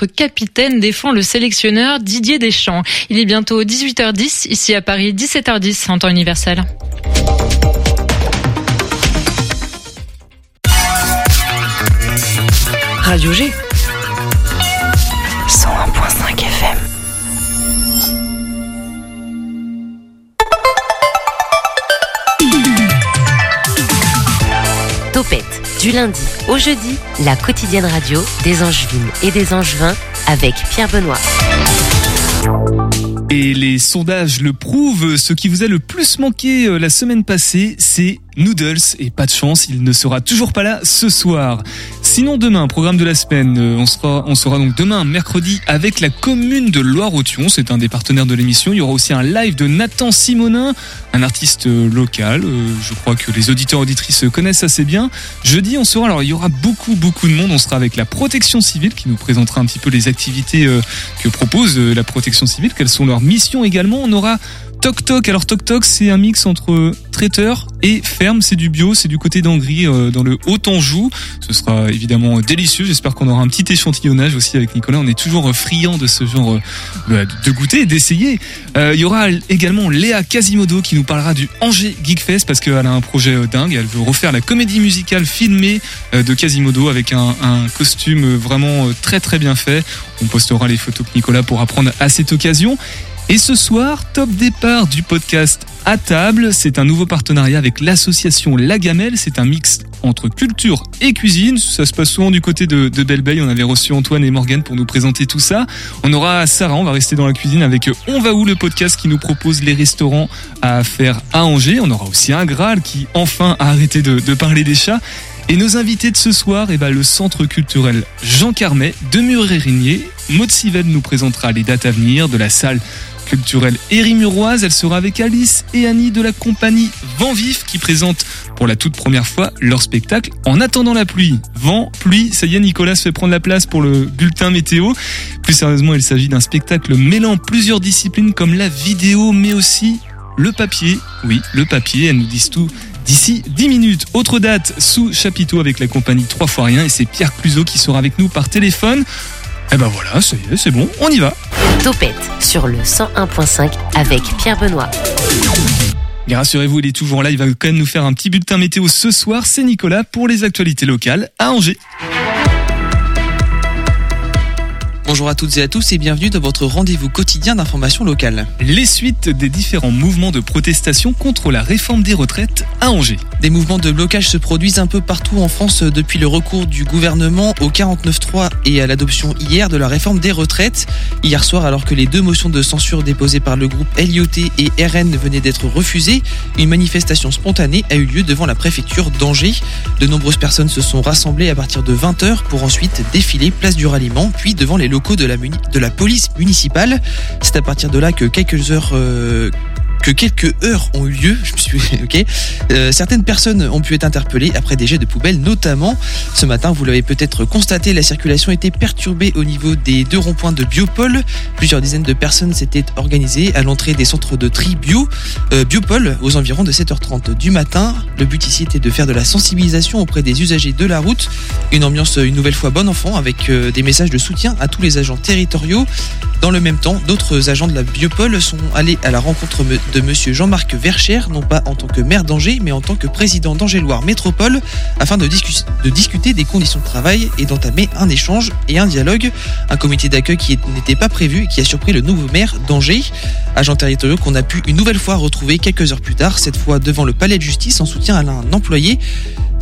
d'être capitaine, défend le sélectionneur Didier Deschamps. Il est bientôt 18h10, ici à Paris, 17h10 en temps universel. Radio G. du lundi au jeudi, la quotidienne radio des Angevines et des Angevins avec Pierre Benoît. Et les sondages le prouvent, ce qui vous a le plus manqué euh, la semaine passée, c'est Noodles. Et pas de chance, il ne sera toujours pas là ce soir. Sinon demain, programme de la semaine, euh, on sera, on sera donc demain mercredi avec la commune de Loire-Othion, c'est un des partenaires de l'émission. Il y aura aussi un live de Nathan Simonin, un artiste euh, local. Je crois que les auditeurs auditrices connaissent assez bien. Jeudi, on sera, alors il y aura beaucoup beaucoup de monde. On sera avec la protection civile qui nous présentera un petit peu les activités que propose la protection civile, quelles sont leurs mission également. On aura Toc Toc. Alors Toc Toc, c'est un mix entre traiteur et ferme. C'est du bio, c'est du côté d'Angry, euh, dans le Haut-Anjou. Ce sera évidemment délicieux. J'espère qu'on aura un petit échantillonnage aussi avec Nicolas. On est toujours friand de ce genre euh, bah, de goûter, d'essayer. Euh, il y aura également Léa Quasimodo qui nous parlera du Angers Geekfest parce qu'elle a un projet dingue. Elle veut refaire la comédie musicale filmée de Quasimodo avec un, costume vraiment très très bien fait. On postera les photos que Nicolas pour apprendre à cette occasion. Et ce soir, top départ du podcast à table. C'est un nouveau partenariat avec l'association La Gamelle. C'est un mix entre culture et cuisine. Ça se passe souvent du côté de, de On avait reçu Antoine et Morgane pour nous présenter tout ça. On aura Sarah, on va rester dans la cuisine avec On va où le podcast qui nous propose les restaurants à faire à Angers. On aura aussi un Graal qui enfin a arrêté de, parler des chats. Et nos invités de ce soir, eh ben, le centre culturel Jean Carmet de Muret-Rigné. Maud Sivel nous présentera les dates à venir de la salle culturelle Érimuroise. Elle sera avec Alice et Annie de la compagnie Vent Vif qui présente pour la toute première fois leur spectacle En attendant la pluie. Vent, pluie, ça y est, Nicolas se fait prendre la place pour le bulletin météo. Plus sérieusement, il s'agit d'un spectacle mêlant plusieurs disciplines comme la vidéo mais aussi le papier. Oui, le papier, elles nous disent tout d'ici 10 minutes. Autre date sous chapiteau avec la compagnie 3 fois rien et c'est Pierre Cluzot qui sera avec nous par téléphone. Et eh ben voilà, ça y est, c'est bon, on y va. Topette sur le 101.5 avec Pierre Benoît. Et rassurez-vous, il est toujours là, il va quand même nous faire un petit bulletin météo ce soir. C'est Nicolas pour les actualités locales à Angers. Bonjour à toutes et à tous et bienvenue dans votre rendez-vous quotidien d'information locale. Les suites des différents mouvements de protestation contre la réforme des retraites à Angers. Des mouvements de blocage se produisent un peu partout en France depuis le recours du gouvernement au 49.3 et à l'adoption hier de la réforme des retraites. Hier soir, alors que les deux motions de censure déposées par le groupe LIOT et RN venaient d'être refusées, une manifestation spontanée a eu lieu devant la préfecture d'Angers. De nombreuses personnes se sont rassemblées à partir de 20h pour ensuite défiler place du ralliement, puis devant les locaux de la, police municipale. C'est à partir de là que quelques heures euh, que quelques heures ont eu lieu. Je me suis, ok. Euh, certaines personnes ont pu être interpellées après des jets de poubelles, notamment ce matin. Vous l'avez peut-être constaté, la circulation était perturbée au niveau des deux ronds-points de Biopol. Plusieurs dizaines de personnes s'étaient organisées à l'entrée des centres de tri bio, euh, aux environs de 7h30 du matin. Le but ici était de faire de la sensibilisation auprès des usagers de la route. Une ambiance une nouvelle fois bon enfant avec euh, des messages de soutien à tous les agents territoriaux. Dans le même temps, d'autres agents de la Biopol sont allés à la rencontre de monsieur Jean-Marc Vercher, non pas en tant que maire d'Angers, mais en tant que président d'Angers-Loire Métropole, afin de, de, discuter des conditions de travail et d'entamer un échange et un dialogue. Un comité d'accueil qui n'était pas prévu et qui a surpris le nouveau maire d'Angers. Agent territoriaux qu'on a pu une nouvelle fois retrouver quelques heures plus tard, cette fois devant le palais de justice en soutien à un employé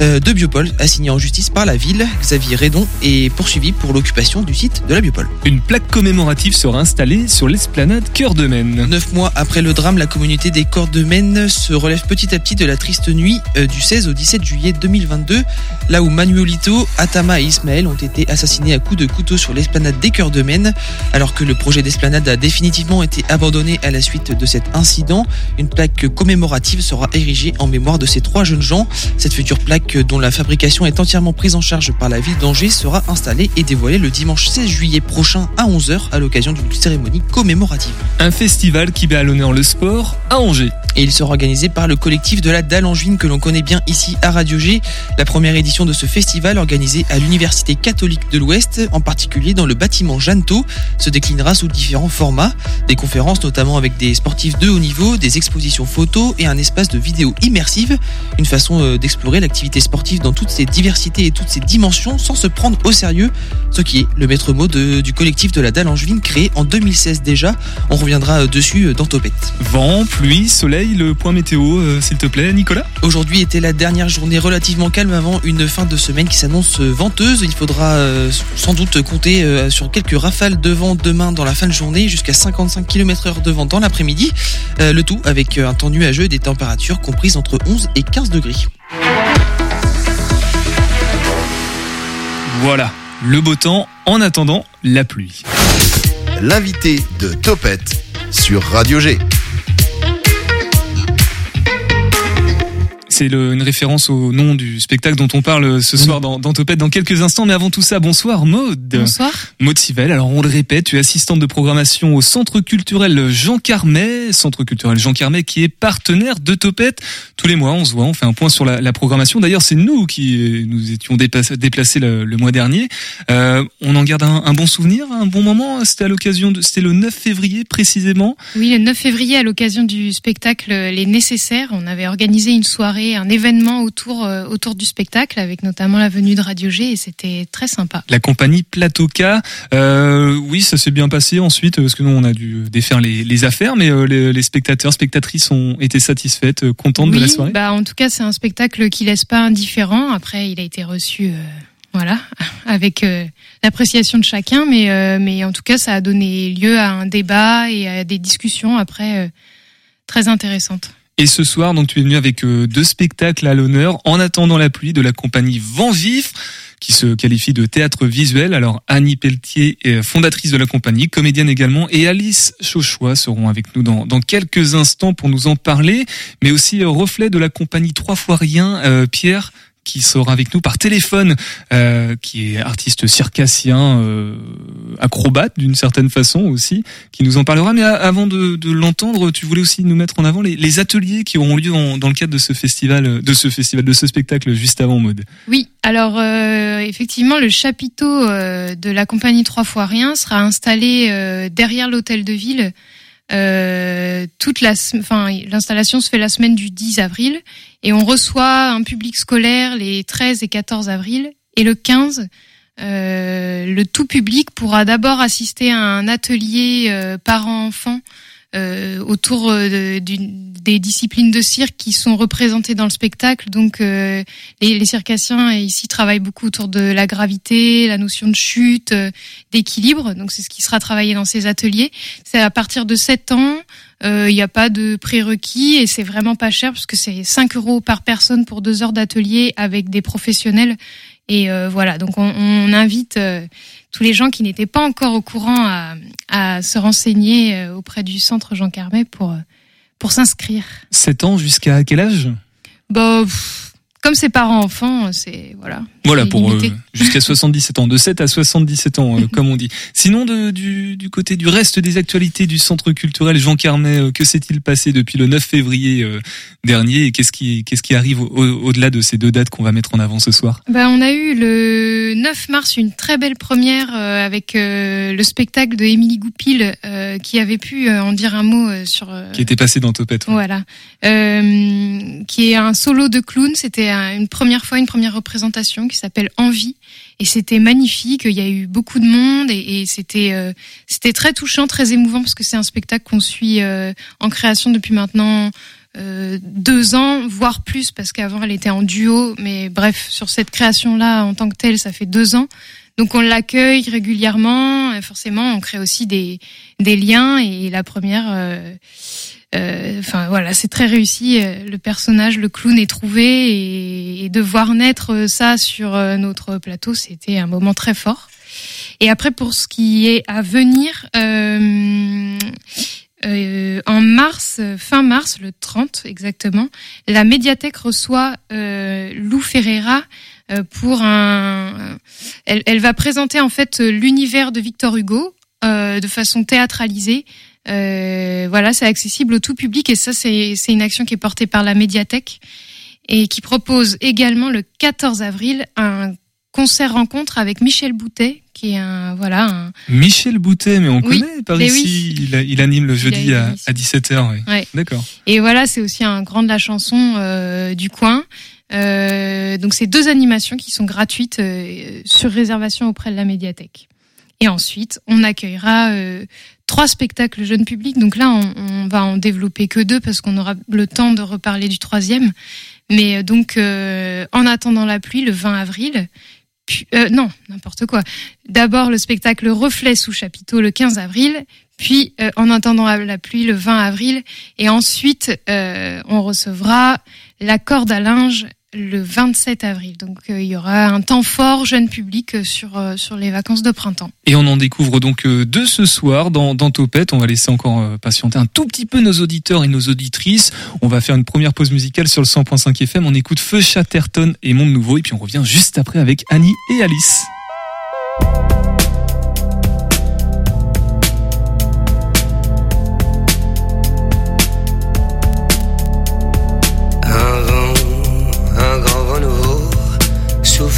de Biopol assigné en justice par la ville. Xavier Redon est poursuivi pour l'occupation du site de la Biopol. Une plaque commémorative sera installée sur l'esplanade Cœur de Maine. Neuf mois après le drame, la communauté des Corps de Maine se relève petit à petit de la triste nuit euh, du 16 au 17 juillet 2022, là où Manuelito, Atama et Ismaël ont été assassinés à coups de couteau sur l'esplanade des Cœurs de Maine. Alors que le projet d'esplanade a définitivement été abandonné à la suite de cet incident, une plaque commémorative sera érigée en mémoire de ces trois jeunes gens. Cette future plaque dont la fabrication est entièrement prise en charge par la ville d'Angers sera installé et dévoilé le dimanche 16 juillet prochain à 11h à l'occasion d'une cérémonie commémorative. Un festival qui met à l'honneur le sport à Angers. Et il sera organisé par le collectif de la Dalle Angevine que l'on connaît bien ici à Radio G. La première édition de ce festival organisé à l'Université catholique de l'Ouest, en particulier dans le bâtiment Jeannetot, se déclinera sous différents formats. Des conférences notamment avec des sportifs de haut niveau, des expositions photos et un espace de vidéo immersive. Une façon euh, d'explorer l'activité sportive dans toutes ses diversités et toutes ses dimensions sans se prendre au sérieux. Ce qui est le maître mot de- du collectif de la Dalle Angevine créé en 2016 déjà. On reviendra euh, dessus euh, dans Topette. Vent, pluie, soleil, le point météo, euh, s'il te plaît, Nicolas Aujourd'hui était la dernière journée relativement calme avant une fin de semaine qui s'annonce venteuse. Il faudra euh, sans doute compter euh, sur quelques rafales de vent demain dans la fin de journée jusqu'à 55 km heure de vent dans l'après-midi. Le tout avec un temps nuageux et des températures comprises entre 11 et 15 degrés. Voilà, le beau temps en attendant la pluie. L'invité de Topette sur Radio G. C'est le- une référence au nom du spectacle dont on parle ce soir dans, dans Topette dans quelques instants. Mais avant tout ça, bonsoir Maude. Bonsoir. Maud Sivelle, alors on le répète, tu es assistante de programmation au Centre culturel Jean Carmet, Centre culturel Jean Carmet qui est partenaire de Topette. Tous les mois, on se voit, on fait un point sur la, la programmation. D'ailleurs, c'est nous qui euh, nous étions déplacés, déplacés le, le mois dernier. Euh, on en garde un, un bon souvenir, un bon moment. C'était à l'occasion de, c'était le 9 février précisément. Oui, le 9 février, à l'occasion du spectacle Les Nécessaires, on avait organisé une soirée, un événement autour, euh, autour du spectacle, avec notamment la venue de Radio G, et c'était très sympa. La compagnie Platoka. Euh, oui, ça s'est bien passé ensuite parce que nous on a dû défaire les, les affaires, mais euh, les, les spectateurs, spectatrices ont été satisfaites, euh, contentes de la soirée. bah, en tout cas, c'est un spectacle qui laisse pas indifférent. Après, il a été reçu, voilà, avec euh, l'appréciation de chacun, mais, euh, mais en tout cas, ça a donné lieu à un débat et à des discussions après euh, très intéressantes. Et ce soir, donc tu es venu avec euh, deux spectacles à l'honneur, En attendant la pluie, de la compagnie Vent Vif, qui se qualifie de théâtre visuel. Alors Annie Pelletier, est fondatrice de la compagnie, comédienne également, et Alice Chauchois seront avec nous dans, dans quelques instants pour nous en parler, mais aussi euh, reflet de la compagnie Trois fois rien, euh, Pierre qui sera avec nous par téléphone, euh, qui est artiste circassien, euh, acrobate d'une certaine façon aussi, qui nous en parlera. Mais avant de, de l'entendre, tu voulais aussi nous mettre en avant les, les ateliers qui auront lieu dans, dans le cadre de ce festival, de ce festival, de ce spectacle juste avant mode. Oui, alors euh, effectivement, le chapiteau euh, de la compagnie Trois fois rien sera installé euh, derrière l'hôtel de ville. Euh, toute la, enfin, l'installation se fait la semaine du 10 avril et on reçoit un public scolaire les 13 et 14 avril et le 15. euh, le tout public pourra d'abord assister à un atelier euh, parents-enfants euh, autour euh, d'une- des disciplines de cirque qui sont représentées dans le spectacle. Donc, euh, les, les circassiens euh, ici travaillent beaucoup autour de la gravité, la notion de chute, euh, d'équilibre. Donc, c'est ce qui sera travaillé dans ces ateliers. C'est à partir de 7 ans. euh, Il n'y a pas de prérequis et c'est vraiment pas cher parce que c'est 5 euros par personne pour deux heures d'atelier avec des professionnels. Et euh, voilà, donc on, on invite tous les gens qui n'étaient pas encore au courant à, à se renseigner auprès du centre Jean Carmet pour, pour s'inscrire. 7 ans jusqu'à quel âge? Bah, pff, comme c'est parents-enfants, c'est voilà. Voilà, pour euh, jusqu'à 77 ans, de 7 à 77 ans, euh, comme on dit. Sinon, de, du, du côté du reste des actualités du centre culturel Jean Carmet, euh, que s'est-il passé depuis le 9 février euh, dernier et qu'est-ce qui, qu'est-ce qui arrive au- au- au-delà de ces deux dates qu'on va mettre en avant ce soir? Bah, on a eu le 9 mars une très belle première avec le spectacle de Émilie Goupil qui avait pu en dire un mot sur. Qui était passé dans Topette. ouais. Voilà, qui est un solo de clown. C'était une première fois, une première représentation qui s'appelle Envie, et c'était magnifique. Il y a eu beaucoup de monde et, euh, c'était très touchant, très émouvant parce que c'est un spectacle qu'on suit euh, en création depuis maintenant. euh, deux ans, voire plus, parce qu'avant elle était en duo, mais bref, sur cette création-là, en tant que telle, ça fait deux ans. Donc on l'accueille régulièrement, forcément on crée aussi des, des liens, et la première, enfin voilà, c'est très réussi. Euh, Le personnage, le clown est trouvé et, de voir naître ça sur euh, notre plateau, c'était un moment très fort. Et après, pour ce qui est à venir, euh, euh, en mars, euh, fin mars, le 30 exactement, la médiathèque reçoit euh, Lou Ferreira euh, pour un. Elle, elle va présenter en fait l'univers de Victor Hugo euh, de façon théâtralisée. Euh, voilà, c'est accessible au tout public et ça, c'est une action qui est portée par la médiathèque et qui propose également le 14 avril un concert rencontre avec Michel Boutet, qui est un voilà un, Michel Boutet, mais on Oui, connaît par ici. oui. Il, anime le Il jeudi à, à 17h. Oui. Ouais. D'accord. Et voilà, c'est aussi un grand de la chanson euh, du coin. Euh, donc c'est deux animations qui sont gratuites euh, sur réservation auprès de la médiathèque. Et ensuite, on accueillera euh, trois spectacles jeunes publics. Donc là, on, on va en développer que deux parce qu'on aura le temps de reparler du troisième. Mais euh, donc, euh, en attendant la pluie, le 20 avril. Puis, euh, non, n'importe quoi. D'abord le spectacle Reflet sous chapiteau le 15 avril, puis euh, en attendant la pluie le 20 avril, et ensuite euh, on recevra la corde à linge le 27 avril. Donc euh, il y aura un temps fort jeune public euh, sur euh, sur les vacances de printemps. Et on en découvre donc deux ce soir dans, dans Topette. On va laisser encore patienter un tout petit peu nos auditeurs et nos auditrices. On va faire une première pause musicale sur le 100.5 FM. On écoute Feu Chatterton et Monde Nouveau. Et puis on revient juste après avec Annie et Alice.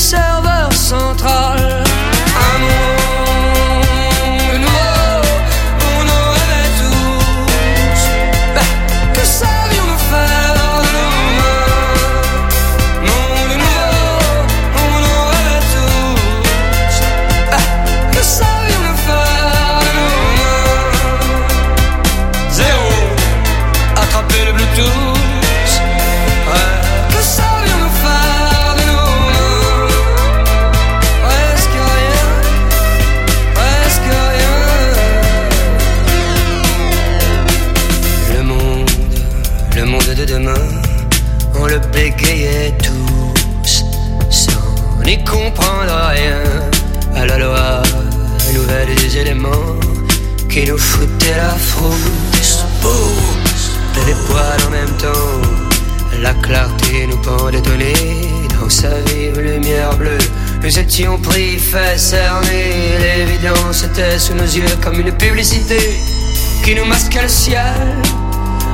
serveur central. Un qui nous foutaient la frousse. Pousse, les poils en même temps. La clarté nous pendait au dans sa vive lumière bleue. Nous étions pris, fait cerner. L'évidence était sous nos yeux comme une publicité qui nous masquait le ciel.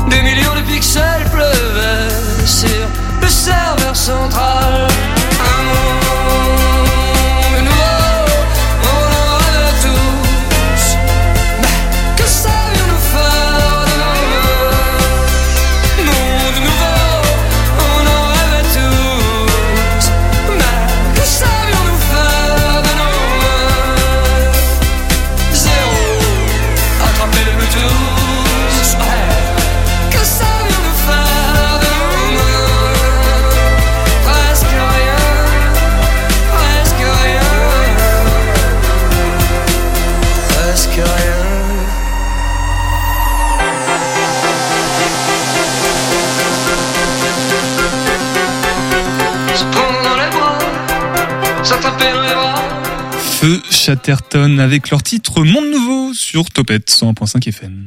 Des millions de pixels pleuvaient sur le serveur central. Un Feu Chatterton avec leur titre Monde Nouveau sur Topette 101.5 FM.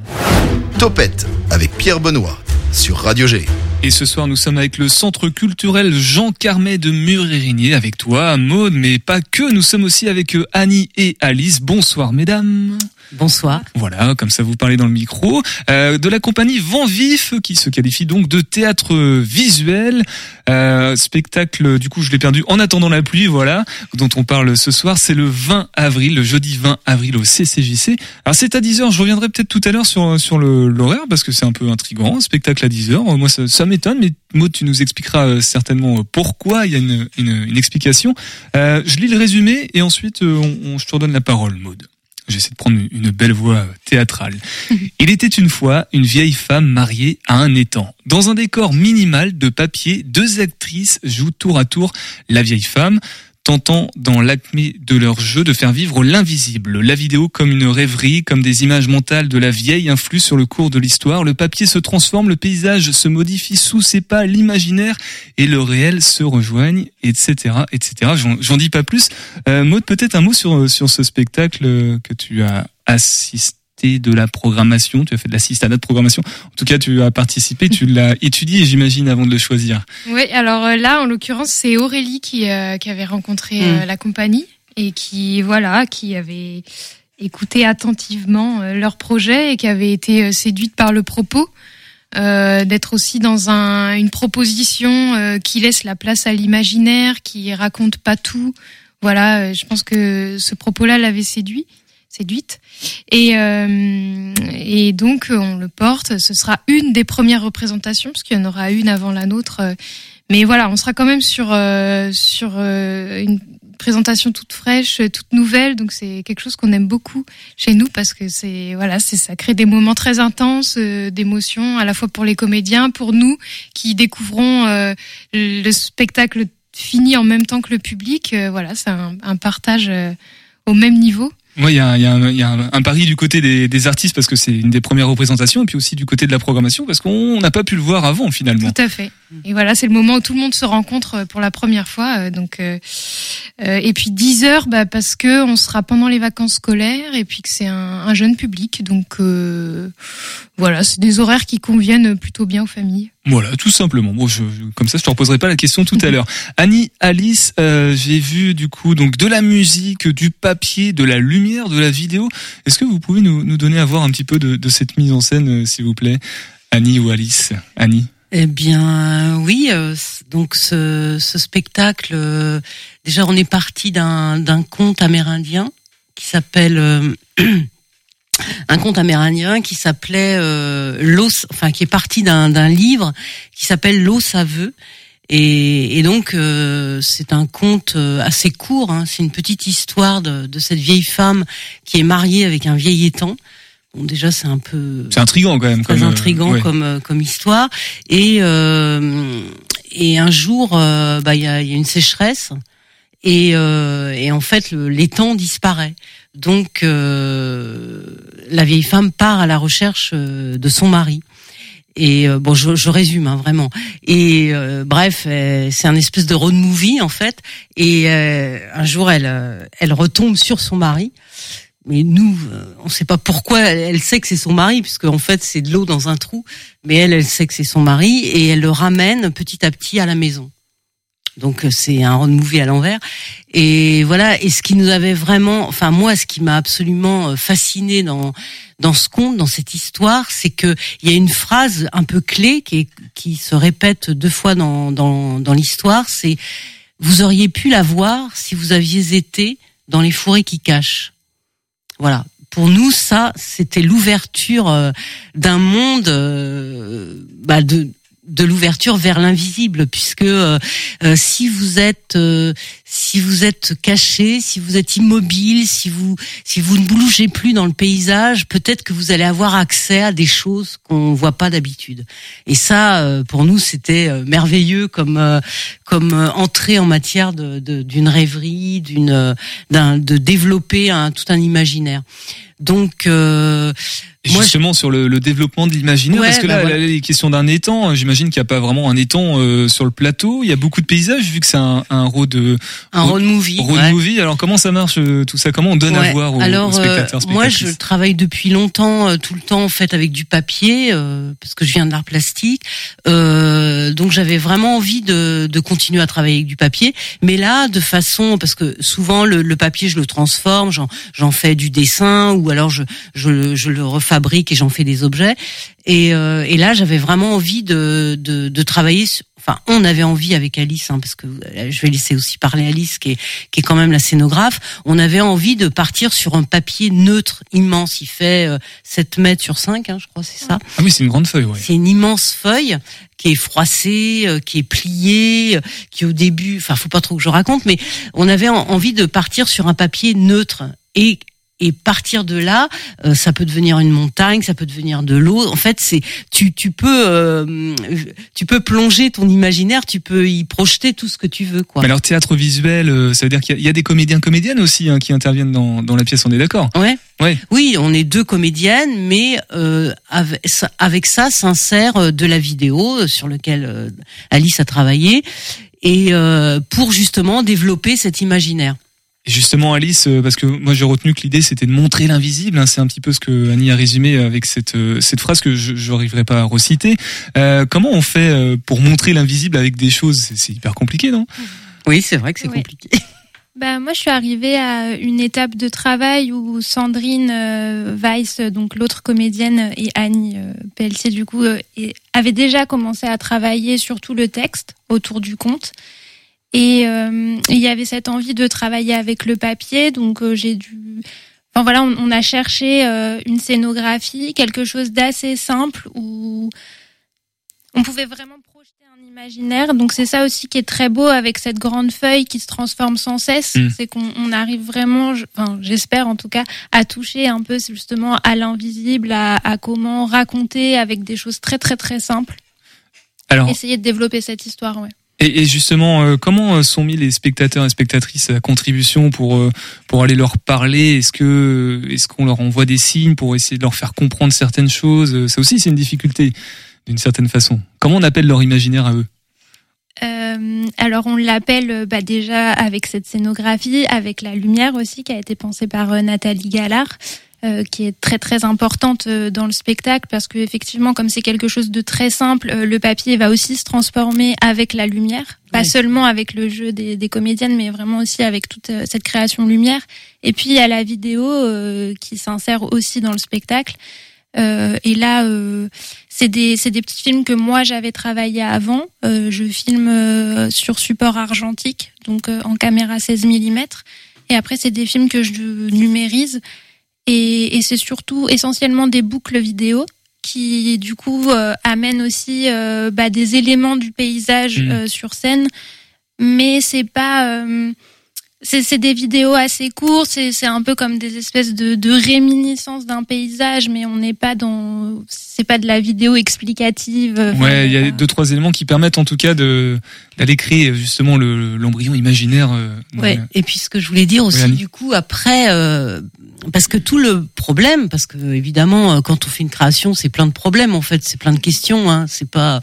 Topette avec Pierre Benoît sur Radio G. Et ce soir, nous sommes avec le centre culturel Jean Carmet de Mur-Érigné, avec toi, Maude, mais pas que. Nous sommes aussi avec euh, Annie et Alice. Bonsoir, mesdames. Bonsoir. Voilà, comme ça vous parlez dans le micro. Euh, de la compagnie Vent Vif, qui se qualifie donc de théâtre visuel. Euh, spectacle, du coup, je l'ai perdu en attendant la pluie, voilà, dont on parle ce soir. C'est le 20 avril, le jeudi 20 avril au CCJC. Alors c'est à 10h, je reviendrai peut-être tout à l'heure sur, sur l'horaire, parce que c'est un peu intriguant, spectacle à 10h. Moi, ça, ça m'étonne, mais Maud, tu nous expliqueras euh, certainement pourquoi, il y a une, une, une explication. Euh, je lis le résumé, et ensuite, euh, on, on- je te redonne la parole, Maud. J'essaie de prendre une belle voix théâtrale. Il était une fois une vieille femme mariée à un étang. Dans un décor minimal de papier, deux actrices jouent tour à tour la vieille femme tentant dans l'acmé de leur jeu de faire vivre l'invisible. La vidéo comme une rêverie, comme des images mentales de la vieille influent sur le cours de l'histoire. Le papier se transforme, le paysage se modifie sous ses pas, l'imaginaire et le réel se rejoignent, etc., etc. J'en dis pas plus. Euh, Maud, peut-être un mot sur sur ce spectacle que tu as assisté de la programmation, tu as fait de l'assistanat de programmation. En tout cas, tu as participé, tu l'as étudié, j'imagine, avant de le choisir. Oui, alors euh, là, en l'occurrence, c'est Aurélie qui, euh, qui avait rencontré euh, mm. la compagnie et qui, voilà, qui avait écouté attentivement leur projet et qui avait été séduite par le propos. d'être aussi dans un, une proposition qui laisse la place à l'imaginaire, qui raconte pas tout. Voilà, je pense que ce propos-là l'avait séduit séduite. Et, euh, et donc, on le porte. Ce sera une des premières représentations, parce qu'il y en aura une avant la nôtre. Mais voilà, on sera quand même sur, euh, sur euh, une présentation toute fraîche, toute nouvelle. Donc, c'est quelque chose qu'on aime beaucoup chez nous, parce que c'est voilà, c'est ça crée des moments très intenses d'émotion, à la fois pour les comédiens, pour nous qui découvrons le spectacle fini en même temps que le public. voilà, c'est un, un partage au même niveau. Oui, il y a, un, pari du côté des artistes parce que c'est une des premières représentations, et puis aussi du côté de la programmation parce qu'on n'a pas pu le voir avant finalement. Tout à fait. Et voilà, c'est le moment où tout le monde se rencontre euh, pour la première fois. Euh, donc, euh, euh, et puis 10 heures, bah, parce que on sera pendant les vacances scolaires et puis que c'est un, un, jeune public. Donc euh, voilà, c'est des horaires qui conviennent plutôt bien aux familles. Voilà, tout simplement. Bon, je, comme ça, je te reposerai pas la question tout à l'heure. Annie, Alice, euh, j'ai vu du coup donc de la musique, du papier, de la lumière, de la vidéo. Est-ce que vous pouvez nous, nous donner à voir un petit peu de, de cette mise en scène, s'il vous plaît, Annie ou Alice? Annie? Eh bien, oui. Euh, donc, ce, spectacle, euh, déjà, on est parti d'un conte amérindien qui s'appelle euh, un conte amérindien qui s'appelait l'os, enfin, qui est parti d'un livre qui s'appelle l'os aveu. Et, donc, c'est un conte assez court. Hein, c'est une petite histoire de cette vieille femme qui est mariée avec un vieil étang. Bon, déjà, c'est un peu. C'est intrigant quand même. Très comme, intrigant euh, comme euh, comme histoire. Et euh, et un jour, euh, bah il y a, y a, une sécheresse et et en fait l'étang disparaît. Donc la vieille femme part à la recherche de son mari. Et bon, je, je résume hein, vraiment. Et bref, c'est un espèce de road movie en fait. Et un jour, elle elle retombe sur son mari mais nous, euh, on ne sait pas pourquoi. Elle sait que c'est son mari, puisque en fait c'est de l'eau dans un trou. Mais elle, elle sait que c'est son mari et elle le ramène petit à petit à la maison. Donc euh, c'est un road movie à l'envers. Et voilà. Et ce qui nous avait vraiment, enfin moi, ce qui m'a absolument euh, fasciné dans dans ce conte, dans cette histoire, c'est que il y a une phrase un peu clé qui qui se répète deux fois dans dans, dans l'histoire. C'est vous auriez pu la voir si vous aviez été dans les forêts qui cachent. Voilà. Pour nous, ça, c'était l'ouverture euh, d'un monde euh, bah, de de l'ouverture vers l'invisible puisque euh, euh, si vous êtes euh, si vous êtes caché, si vous êtes immobile, si vous si vous ne bougez plus dans le paysage, peut-être que vous allez avoir accès à des choses qu'on voit pas d'habitude. Et ça pour nous c'était merveilleux comme comme entrée en matière de d'une rêverie, d'une d'un de développer un tout un imaginaire. Donc Justement sur le, le, développement de l'imaginaire, parce que là, bah les questions d'un étang, j'imagine qu'il n'y a pas vraiment un étang euh, sur le plateau. Il y a beaucoup de paysages vu que c'est un, un road, un road movie. Road movie. Alors comment ça marche euh, tout ça? Comment on donne à voir aux, Alors, euh, spectateurs Moi, je travaille depuis longtemps, tout le temps en fait avec du papier, parce que je viens de l'art plastique. donc j'avais vraiment envie de, de, continuer à travailler avec du papier, mais là de façon parce que souvent le, le papier je le transforme, j'en fais du dessin ou alors je je, je le refais fabrique et j'en fais des objets. Et, euh, et là, j'avais vraiment envie de, de, de, travailler. enfin, on avait envie avec Alice, hein, parce que euh, je vais laisser aussi parler Alice, qui est, qui est quand même la scénographe. On avait envie de partir sur un papier neutre, immense. Il fait 7 euh, mètres sur 5, hein, je crois, c'est ça. Ah oui, c'est une grande feuille. Ouais. C'est une immense feuille qui est froissée, qui est pliée, qui au début, enfin, faut pas trop que je raconte, mais on avait envie de partir sur un papier neutre et et partir de là, euh, ça peut devenir une montagne, ça peut devenir de l'eau. En fait, c'est tu tu peux euh, tu peux plonger ton imaginaire, tu peux y projeter tout ce que tu veux quoi. Mais alors théâtre visuel, euh, ça veut dire qu'il y, y a des comédiens comédiennes aussi hein, qui interviennent dans, dans la pièce. On est d'accord? Ouais. Ouais. Oui, on est deux comédiennes, mais euh, avec, ça- avec ça s'insère euh, de la vidéo euh, sur lequel euh, Alice a travaillé et euh, pour justement développer cet imaginaire. Et justement, Alice, euh, parce que moi j'ai retenu que l'idée c'était de montrer l'invisible. hein, c'est un petit peu ce que Annie a résumé avec cette euh, cette phrase que je n'arriverai pas à reciter. Euh, comment on fait pour montrer l'invisible avec des choses? C'est hyper compliqué, non? Oui, c'est vrai que c'est compliqué. Bah, moi, je suis arrivée à une étape de travail où Sandrine euh, Weiss, donc l'autre comédienne, et Annie euh, Pelletier, du coup, euh, avaient déjà commencé à travailler sur tout le texte autour du conte. Et euh, il y avait cette envie de travailler avec le papier, donc euh, j'ai dû. Enfin voilà, on, on a cherché euh, une scénographie, quelque chose d'assez simple où on pouvait vraiment projeter un imaginaire. Donc c'est ça aussi qui est très beau avec cette grande feuille qui se transforme sans cesse, Mm. c'est qu'on on arrive vraiment, enfin j'espère en tout cas, à toucher un peu justement à l'invisible, à, à comment raconter avec des choses très très très simples. Alors, Essayer de développer cette histoire, ouais. Et, et justement, euh, comment euh, sont mis les spectateurs et spectatrices à contribution pour euh, pour aller leur parler? Est-ce que est-ce qu'on leur envoie des signes pour essayer de leur faire comprendre certaines choses? Euh, Ça aussi, c'est une difficulté d'une certaine façon. Comment on appelle leur imaginaire à eux? Euh, alors on l'appelle bah, déjà avec cette scénographie, avec la lumière aussi qui a été pensée par Nathalie Gallard, euh, qui est très très importante euh, dans le spectacle parce que effectivement comme c'est quelque chose de très simple, euh, le papier va aussi se transformer avec la lumière, pas Ouais. seulement avec le jeu des, des comédiennes, mais vraiment aussi avec toute euh, cette création lumière. Et puis il y a la vidéo euh, qui s'insère aussi dans le spectacle. Euh, et là, euh, c'est des, c'est des petits films que moi j'avais travaillé avant. Euh, je filme euh, sur support argentique, donc euh, en caméra 16 mm. Et après, c'est des films que je numérise. Et, et c'est surtout essentiellement des boucles vidéo qui, du coup, euh, amènent aussi euh, bah, des éléments du paysage Mhm. euh, sur scène. Mais c'est pas. euh, c'est des vidéos assez courtes, c'est c'est un peu comme des espèces de, de réminiscences d'un paysage, mais on n'est pas dans, c'est pas de la vidéo explicative. Enfin, Ouais, il y a euh, deux trois éléments qui permettent en tout cas de d'aller créer justement le l'embryon imaginaire. euh, Ouais. Et puis ce que je voulais dire aussi, du coup, après, euh, parce que tout le problème, parce que évidemment, euh, quand on fait une création, c'est plein de problèmes en fait, c'est plein de questions. Hein, c'est pas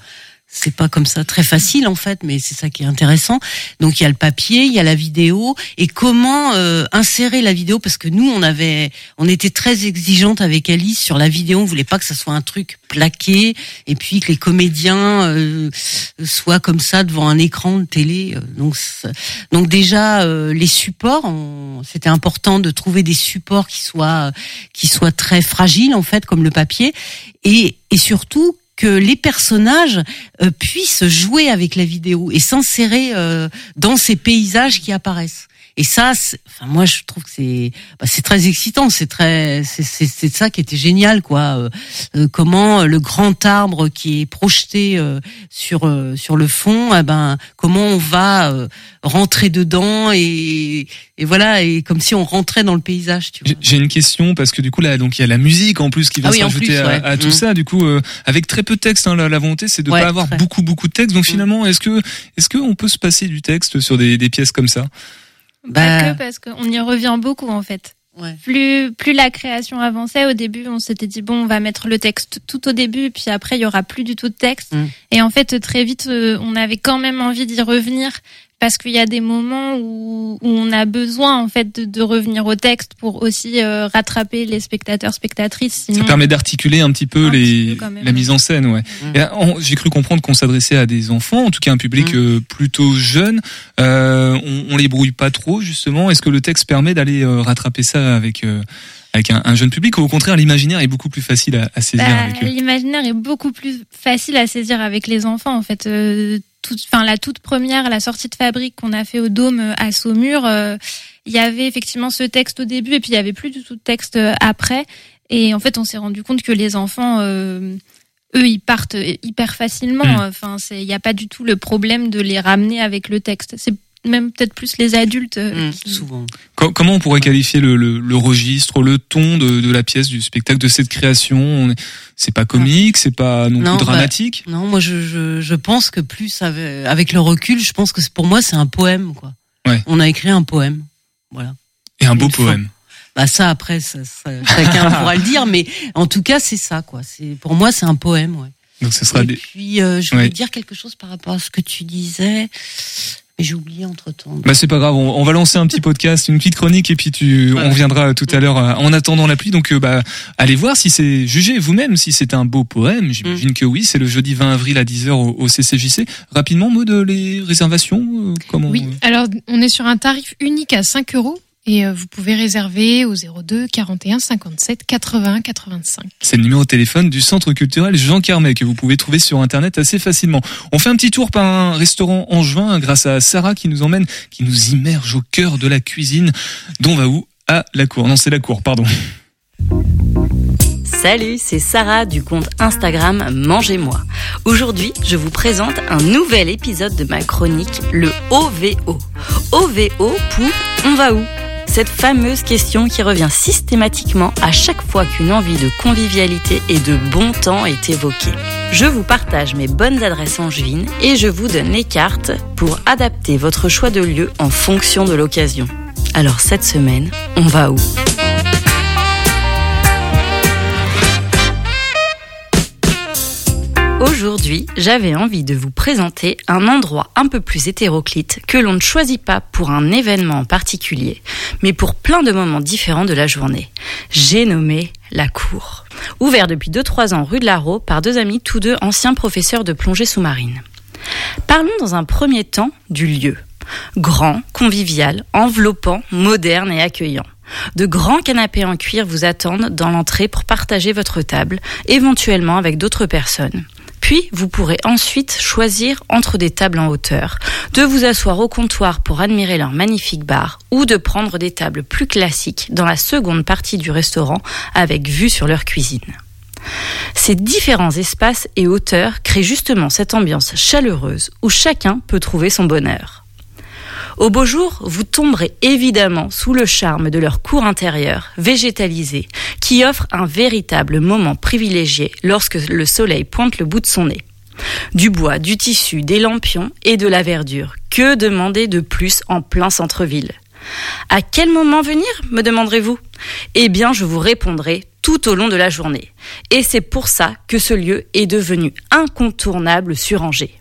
c'est pas comme ça très facile en fait, mais c'est ça qui est intéressant. Donc il y a le papier, il y a la vidéo et comment euh, insérer la vidéo? Parce que nous on avait on était très exigeante avec Alice sur la vidéo, on voulait pas que ça soit un truc plaqué et puis que les comédiens euh, soient comme ça devant un écran de télé. euh, Donc donc déjà euh, les supports, c'était important de trouver des supports qui soient qui soient très fragiles en fait comme le papier et et surtout que les personnages euh, puissent jouer avec la vidéo et s'insérer euh, dans ces paysages qui apparaissent. Et ça, enfin moi je trouve que c'est bah, c'est très excitant, c'est très c'est ça qui était génial quoi. Euh, euh, comment le grand arbre qui est projeté euh, sur euh, sur le fond, eh ben comment on va euh, rentrer dedans et et voilà et comme si on rentrait dans le paysage, tu vois. J'ai- une question parce que du coup là donc il y a la musique en plus qui va Ah oui, plus, à, ouais. à tout Mm. ça du coup euh, avec très peu de texte hein, la, la volonté c'est de Ouais, pas avoir très. beaucoup beaucoup de texte donc Mm. finalement est-ce que est-ce que on peut se passer du texte sur des, des pièces comme ça? Pas Bah, que parce qu'on y revient beaucoup en fait. Ouais. Plus, plus la création avançait, au début, on s'était dit bon, on va mettre le texte tout au début, puis après, il y aura plus du tout de texte. Mm. Et en fait, très vite, euh, on avait quand même envie d'y revenir parce qu'il y a des moments où, où on a besoin en fait de, de revenir au texte pour aussi euh, rattraper les spectateurs, spectatrices. Sinon, ça permet d'articuler un petit peu Un petit la mise en scène ouais Mm. Là, on- j'ai cru comprendre qu'on s'adressait à des enfants en tout cas un public Mm. euh, plutôt jeune euh, on, on les brouille pas trop justement est-ce que le texte permet d'aller euh, rattraper ça avec euh, avec un, un jeune public ou au contraire l'imaginaire est beaucoup plus facile à, à saisir Bah, avec eux? L'imaginaire est beaucoup plus facile à saisir avec les enfants. En fait, euh, toute, enfin la toute première, la sortie de fabrique qu'on a fait au Dôme euh, à Saumur, euh, il y avait effectivement ce texte au début et puis il y avait plus du tout de texte euh, après. Et en fait, on s'est rendu compte que les enfants, euh, eux, ils partent hyper facilement. Mm. Enfin, il n'y a pas du tout le problème de les ramener avec le texte. C'est même peut-être plus les adultes. euh, Mmh, qui- souvent. Co- Comment on pourrait qualifier le, le, le registre, le ton de, de la pièce, du spectacle, de cette création? On est- C'est pas comique, c'est pas non, Non, plus bah, dramatique? Non, moi je, je, je pense que plus avec, le recul, je pense que pour moi c'est un poème quoi. Ouais. On a écrit un poème, voilà. Et un beau poème. Bah ça après, ça, ça- chacun pourra le dire, mais en tout cas c'est ça quoi. C'est pour moi c'est un poème, ouais. Donc ce sera Et des... puis euh, je voulais Ouais. dire quelque chose par rapport à ce que tu disais, j'ai oublié entre temps. Bah c'est pas grave, on, on va lancer un petit podcast, une petite chronique et puis tu, Ouais. on reviendra tout à l'heure euh, en attendant la pluie. Donc euh, bah allez voir si c'est jugez vous-même si c'est un beau poème. J'imagine que oui. C'est le jeudi 20 avril à 10h au, au CCJC. Rapidement, mot de les réservations. euh, comment Oui, alors on est sur un tarif unique à 5 euros et euh, vous pouvez réserver au 02 41 57 81 85. C'est le numéro de téléphone du centre culturel Jean Carmet que vous pouvez trouver sur internet assez facilement. On fait un petit tour par un restaurant en juin grâce à Sarah qui nous emmène, qui nous immerge au cœur de la cuisine. Dont va où À la cour. Non, c'est la cour, pardon. Salut, c'est Sarah du compte Instagram Mangez-moi. Aujourd'hui, je vous présente un nouvel épisode de ma chronique, le OVO. OVO pour On va où? Cette fameuse question qui revient systématiquement à chaque fois qu'une envie de convivialité et de bon temps est évoquée. Je vous partage mes bonnes adresses angevines et je vous donne les cartes pour adapter votre choix de lieu en fonction de l'occasion. Alors cette semaine, on va où? Aujourd'hui, j'avais envie de vous présenter un endroit un peu plus hétéroclite que l'on ne choisit pas pour un événement en particulier, mais pour plein de moments différents de la journée. J'ai nommé la cour. Ouvert depuis 2-3 ans rue de Larreau par deux amis, tous deux anciens professeurs de plongée sous-marine. Parlons dans un premier temps du lieu. Grand, convivial, enveloppant, moderne et accueillant. De grands canapés en cuir vous attendent dans l'entrée pour partager votre table, éventuellement avec d'autres personnes. Puis, vous pourrez ensuite choisir entre des tables en hauteur, de vous asseoir au comptoir pour admirer leur magnifique bar, ou de prendre des tables plus classiques dans la seconde partie du restaurant avec vue sur leur cuisine. Ces différents espaces et hauteurs créent justement cette ambiance chaleureuse où chacun peut trouver son bonheur. Au beau jour, vous tomberez évidemment sous le charme de leur cour intérieure, végétalisée, qui offre un véritable moment privilégié lorsque le soleil pointe le bout de son nez. Du bois, du tissu, des lampions et de la verdure. Que demander de plus en plein centre-ville? À quel moment venir, me demanderez-vous? Eh bien, je vous répondrai tout au long de la journée. Et c'est pour ça que ce lieu est devenu incontournable sur Angers.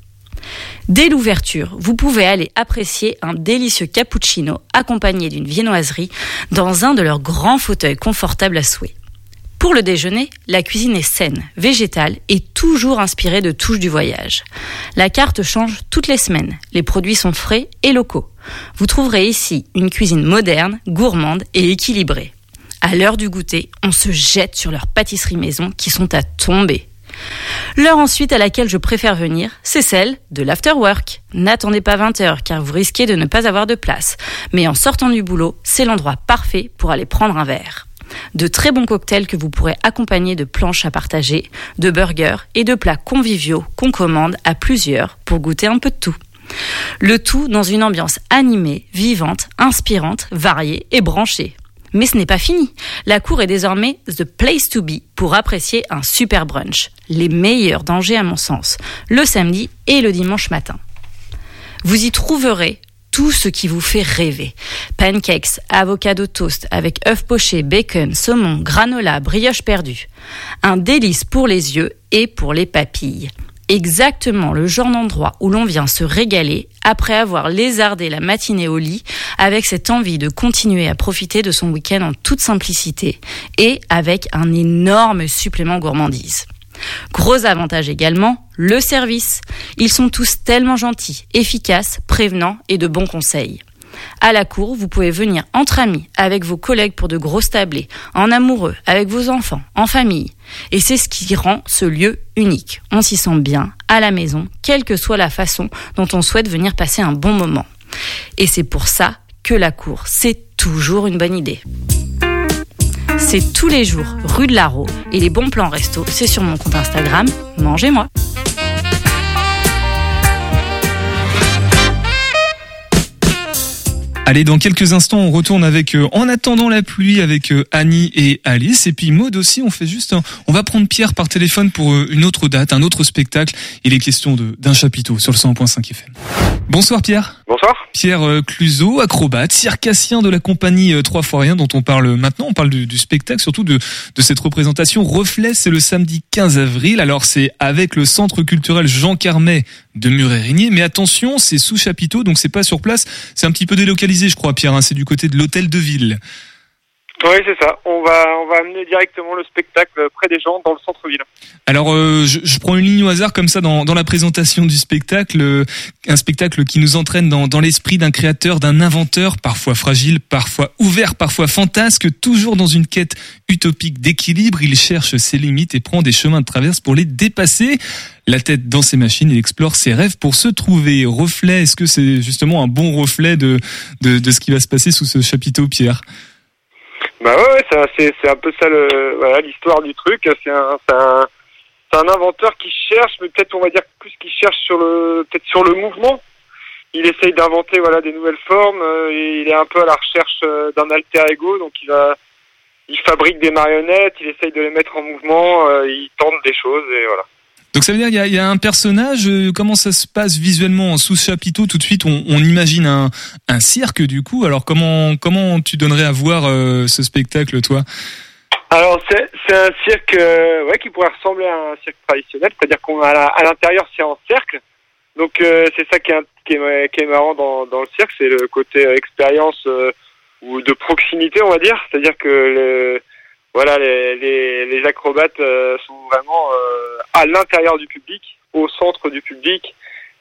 Dès l'ouverture, vous pouvez aller apprécier un délicieux cappuccino accompagné d'une viennoiserie dans un de leurs grands fauteuils confortables à souhait. Pour le déjeuner, la cuisine est saine, végétale et toujours inspirée de touches du voyage. La carte change toutes les semaines. Les produits sont frais et locaux. Vous trouverez ici une cuisine moderne, gourmande et équilibrée. À l'heure du goûter, on se jette sur leurs pâtisseries maison qui sont à tomber. L'heure ensuite à laquelle je préfère venir, c'est celle de l'afterwork. N'attendez pas 20 heures car vous risquez de ne pas avoir de place. Mais en sortant du boulot, c'est l'endroit parfait pour aller prendre un verre. De très bons cocktails que vous pourrez accompagner de planches à partager, de burgers et de plats conviviaux qu'on commande à plusieurs pour goûter un peu de tout. Le tout dans une ambiance animée, vivante, inspirante, variée et branchée. Mais ce n'est pas fini. La cour est désormais the place to be pour apprécier un super brunch. Les meilleurs dangers à mon sens. Le samedi et le dimanche matin. Vous y trouverez tout ce qui vous fait rêver. Pancakes, avocado toast avec œufs pochés, bacon, saumon, granola, brioche perdue. Un délice pour les yeux et pour les papilles. Exactement le genre d'endroit où l'on vient se régaler après avoir lézardé la matinée au lit avec cette envie de continuer à profiter de son week-end en toute simplicité et avec un énorme supplément gourmandise. Gros avantage également, le service. Ils sont tous tellement gentils, efficaces, prévenants et de bons conseils. À la cour, vous pouvez venir entre amis, avec vos collègues pour de grosses tablées, en amoureux, avec vos enfants, en famille. Et c'est ce qui rend ce lieu unique. On s'y sent bien, à la maison, quelle que soit la façon dont on souhaite venir passer un bon moment. Et c'est pour ça que la cour, c'est toujours une bonne idée. C'est tous les jours rue de Larreau et les bons plans resto, c'est sur mon compte Instagram, mangez-moi. Allez, dans quelques instants, on retourne avec euh, En attendant la pluie avec euh, Annie et Alice. Et puis Maud aussi, on fait juste, un- on va prendre Pierre par téléphone pour euh, une autre date, un autre spectacle. Il est question d'un chapiteau sur le 100.5 FM. Bonsoir Pierre. Bonsoir. Pierre Cluzot, acrobate, circassien de la compagnie Trois fois rien dont on parle maintenant. On parle du, du spectacle, surtout de, de cette représentation. Reflet, c'est le samedi 15 avril. Alors c'est avec le centre culturel Jean Carmet de Muret-Régnier. Mais attention, c'est sous chapiteau, donc c'est pas sur place. C'est un petit peu délocalisé, je crois, Pierre. hein. C'est du côté de l'hôtel de ville. Oui, c'est ça. On va, on va amener directement le spectacle près des gens dans le centre-ville. Alors, euh, je, je prends une ligne au hasard comme ça dans, dans la présentation du spectacle, euh, un spectacle qui nous entraîne dans, dans l'esprit d'un créateur, d'un inventeur, parfois fragile, parfois ouvert, parfois fantasque, toujours dans une quête utopique d'équilibre. Il cherche ses limites et prend des chemins de traverse pour les dépasser. La tête dans ses machines, il explore ses rêves pour se trouver. Reflet, est-ce que c'est justement un bon reflet de, de, de ce qui va se passer sous ce chapiteau, Pierre? Bah ouais, ouais, c'est, un peu ça le, voilà, l'histoire du truc. C'est un, c'est un, un inventeur qui cherche, mais peut-être on va dire plus qu'il cherche sur le, peut-être sur le mouvement. Il essaye d'inventer voilà des nouvelles formes. euh, et il est un peu à la recherche euh, d'un alter ego, donc il va, il fabrique des marionnettes, il essaye de les mettre en mouvement, euh, il tente des choses et voilà. Donc ça veut dire qu'il y y a un personnage, euh, comment ça se passe visuellement sous ce chapiteau Tout de suite, on, on imagine un, un cirque du coup. Alors comment comment tu donnerais à voir euh, ce spectacle, toi? Alors c'est un cirque euh, ouais qui pourrait ressembler à un cirque traditionnel, c'est-à-dire qu'on à l'intérieur c'est en cercle. Donc euh, c'est ça qui est, un- qui est qui est marrant dans dans le cirque, c'est le côté euh, expérience euh, ou de proximité on va dire, c'est-à-dire que le, voilà les les, les acrobates euh, sont vraiment euh, à l'intérieur du public, au centre du public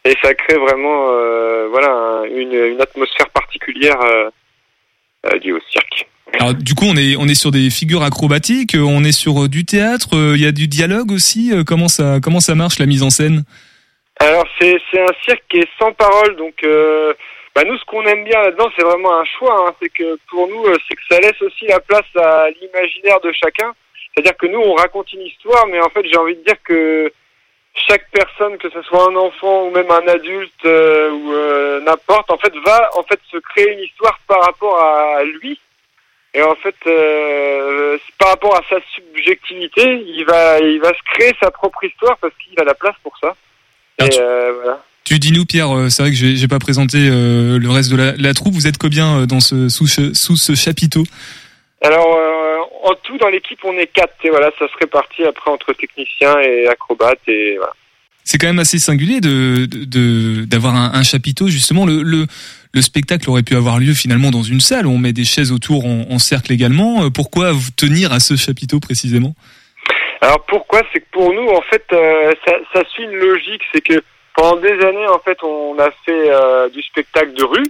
et ça crée vraiment euh, voilà un- une une atmosphère particulière au cirque. Alors du coup, on est on est sur des figures acrobatiques, on est sur du théâtre, il y a du dialogue aussi. Comment ça comment ça marche la mise en scène? Alors c'est c'est un cirque qui est sans parole, donc bah, nous ce qu'on aime bien là-dedans c'est vraiment un choix, hein. c'est que pour nous euh, c'est que ça laisse aussi la place à l'imaginaire de chacun. C'est-à-dire que nous on raconte une histoire, mais en fait j'ai envie de dire que chaque personne, que ce soit un enfant ou même un adulte euh, ou euh, n'importe, en fait va en fait se créer une histoire par rapport à lui. Et en fait, euh, par rapport à sa subjectivité, il va, il va se créer sa propre histoire parce qu'il a la place pour ça. Et euh, voilà. Tu dis-nous Pierre, euh, c'est vrai que j'ai j'ai pas présenté euh, le reste de la, la troupe. Vous êtes combien euh, dans ce sous ce- sous ce chapiteau? Alors, euh, en tout, dans l'équipe, on est quatre. Et voilà, ça se répartit après entre techniciens et acrobates. Et voilà. C'est quand même assez singulier de de- de d'avoir un, un chapiteau justement. Le, le le spectacle aurait pu avoir lieu finalement dans une salle où on met des chaises autour en, en cercle également. Pourquoi vous tenir à ce chapiteau précisément? Alors pourquoi? C'est que pour nous, en fait, euh, ça, ça suit une logique. C'est que pendant des années, en fait, on a fait euh, du spectacle de rue.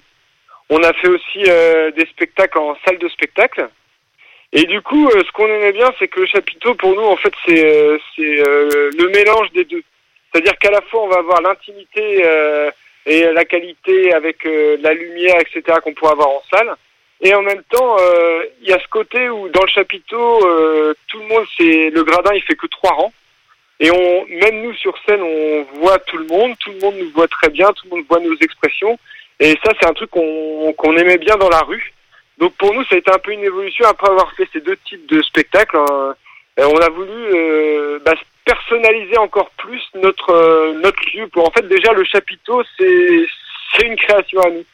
On a fait aussi euh, des spectacles en salle de spectacle. Et du coup, euh, ce qu'on aimait bien, c'est que le chapiteau, pour nous, en fait, c'est euh, euh, le mélange des deux. C'est-à-dire qu'à la fois, on va avoir l'intimité euh, et la qualité avec la lumière, etc., qu'on pourrait avoir en salle. Et en même temps, il y a ce côté où dans le chapiteau, tout le monde, c'est le gradin, il fait que trois rangs. Et même nous sur scène, on voit tout le monde, tout le monde nous voit très bien, tout le monde voit nos expressions. Et ça, c'est un truc qu'on aimait bien dans la rue. Donc pour nous, ça a été un peu une évolution après avoir fait ces deux types de spectacles. hein. On a voulu euh, bah, personnaliser encore plus notre euh, lieu. Pour en fait, déjà le chapiteau, c'est c'est une création à nous.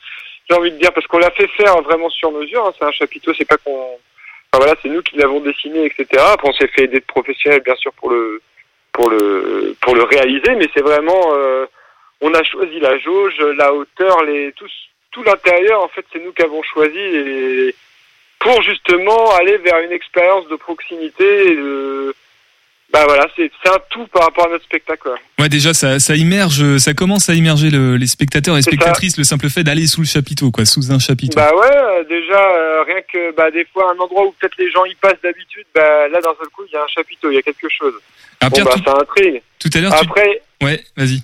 J'ai envie de dire parce qu'on l'a fait faire vraiment sur mesure. hein. C'est un chapiteau, c'est pas qu'on. Enfin voilà, c'est nous qui l'avons dessiné, etc. Après, on s'est fait aider de professionnels, bien sûr, pour le pour le pour le réaliser, mais c'est vraiment. euh, on a choisi la jauge, la hauteur, les tout tout l'intérieur. En fait, c'est nous qui avons choisi et pour justement aller vers une expérience de proximité. Et de, bah voilà, c'est un tout par rapport à notre spectacle. Ouais, déjà ça ça immerge, ça commence à immerger le- les spectateurs et ça. spectatrices. Le simple fait d'aller sous le chapiteau, quoi, sous un chapiteau. Bah ouais, euh, déjà euh, rien que bah des fois un endroit où peut-être les gens y passent d'habitude, bah là d'un seul coup il y a un chapiteau, il y a quelque chose. Bon Pierre, bah tout, ça intrigue. tout à l'heure, tu... Après, ouais, vas-y.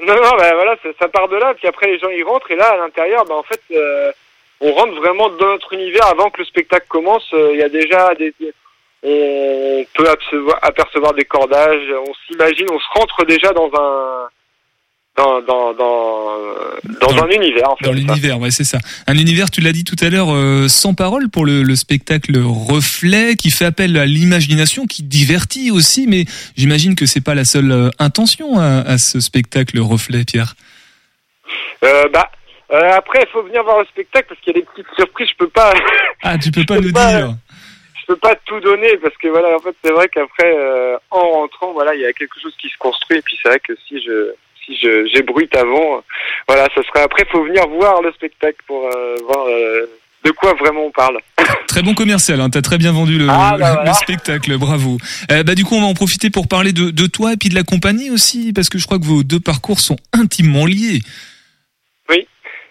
non non bah voilà, ça, ça part de là, puis après les gens y rentrent et là à l'intérieur, bah en fait euh, on rentre vraiment dans notre univers avant que le spectacle commence. Il y a déjà des on peut apercevoir, apercevoir des cordages, on s'imagine, on se rentre déjà dans un dans dans dans, dans, Dans un univers en fait. Dans l'univers, ouais, c'est ça. Un univers, tu l'as dit tout à l'heure, euh, sans parole pour le, le spectacle Reflet, qui fait appel à l'imagination, qui divertit aussi, mais j'imagine que c'est pas la seule euh, intention à, à ce spectacle Reflet, Pierre. Euh, bah euh, après il faut venir voir le spectacle parce qu'il y a des petites surprises. Je peux pas Ah, tu peux pas peux nous pas- dire. Je peux pas tout donner parce que voilà en fait c'est vrai qu'après euh, en rentrant voilà il y a quelque chose qui se construit et puis c'est vrai que si je si je j'ébruite avant euh, voilà ça serait après faut venir voir le spectacle pour euh, voir euh, de quoi vraiment on parle. Très bon commercial, hein, t'as très bien vendu le, Ah, bah le voilà. spectacle, bravo. Euh, bah du coup, on va en profiter pour parler de, de toi et puis de la compagnie aussi, parce que je crois que vos deux parcours sont intimement liés.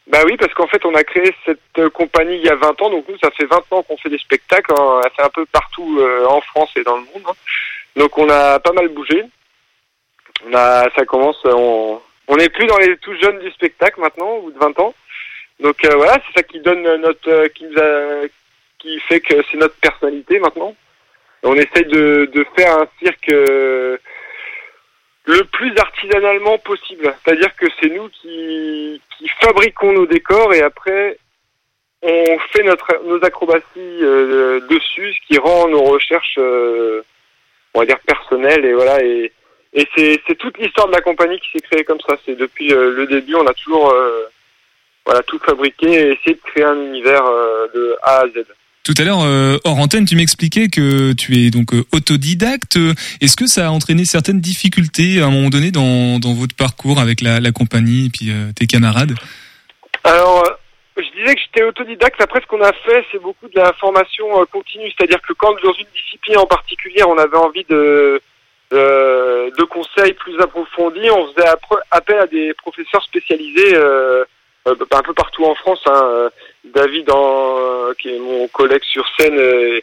Bah oui, parce qu'en fait, on a créé cette euh, compagnie il y a 20 ans. Donc nous, ça fait 20 ans qu'on fait des spectacles. hein. Elle fait un peu partout euh, en France et dans le monde. hein. Donc on a pas mal bougé. On a, ça commence. euh, On, on n'est plus dans les tout jeunes du spectacle maintenant, bout de 20 ans. Donc euh, voilà, c'est ça qui donne euh, notre, euh, qui nous a, qui fait que c'est notre personnalité maintenant. On essaye de, de faire un cirque. Le plus artisanalement possible. C'est-à-dire que c'est nous qui, qui fabriquons nos décors et après on fait notre, nos acrobaties euh, dessus, ce qui rend nos recherches, euh, on va dire, personnelles. Et voilà. Et, et c'est, c'est toute l'histoire de la compagnie qui s'est créée comme ça. C'est depuis euh, le début, on a toujours euh, voilà, tout fabriqué et essayé de créer un univers euh, de A à Z. Tout à l'heure, euh, hors antenne, tu m'expliquais que tu es donc euh, autodidacte. Est-ce que ça a entraîné certaines difficultés à un moment donné dans, dans votre parcours avec la, compagnie et puis euh, tes camarades? Alors, euh, je disais que j'étais autodidacte. Après, ce qu'on a fait, c'est beaucoup de la formation continue. C'est-à-dire que quand, dans une discipline en particulier, on avait envie de, de, conseils plus approfondis, on faisait appel à des professeurs spécialisés un peu partout en France. hein. Euh, David, en- qui est mon collègue sur scène, euh,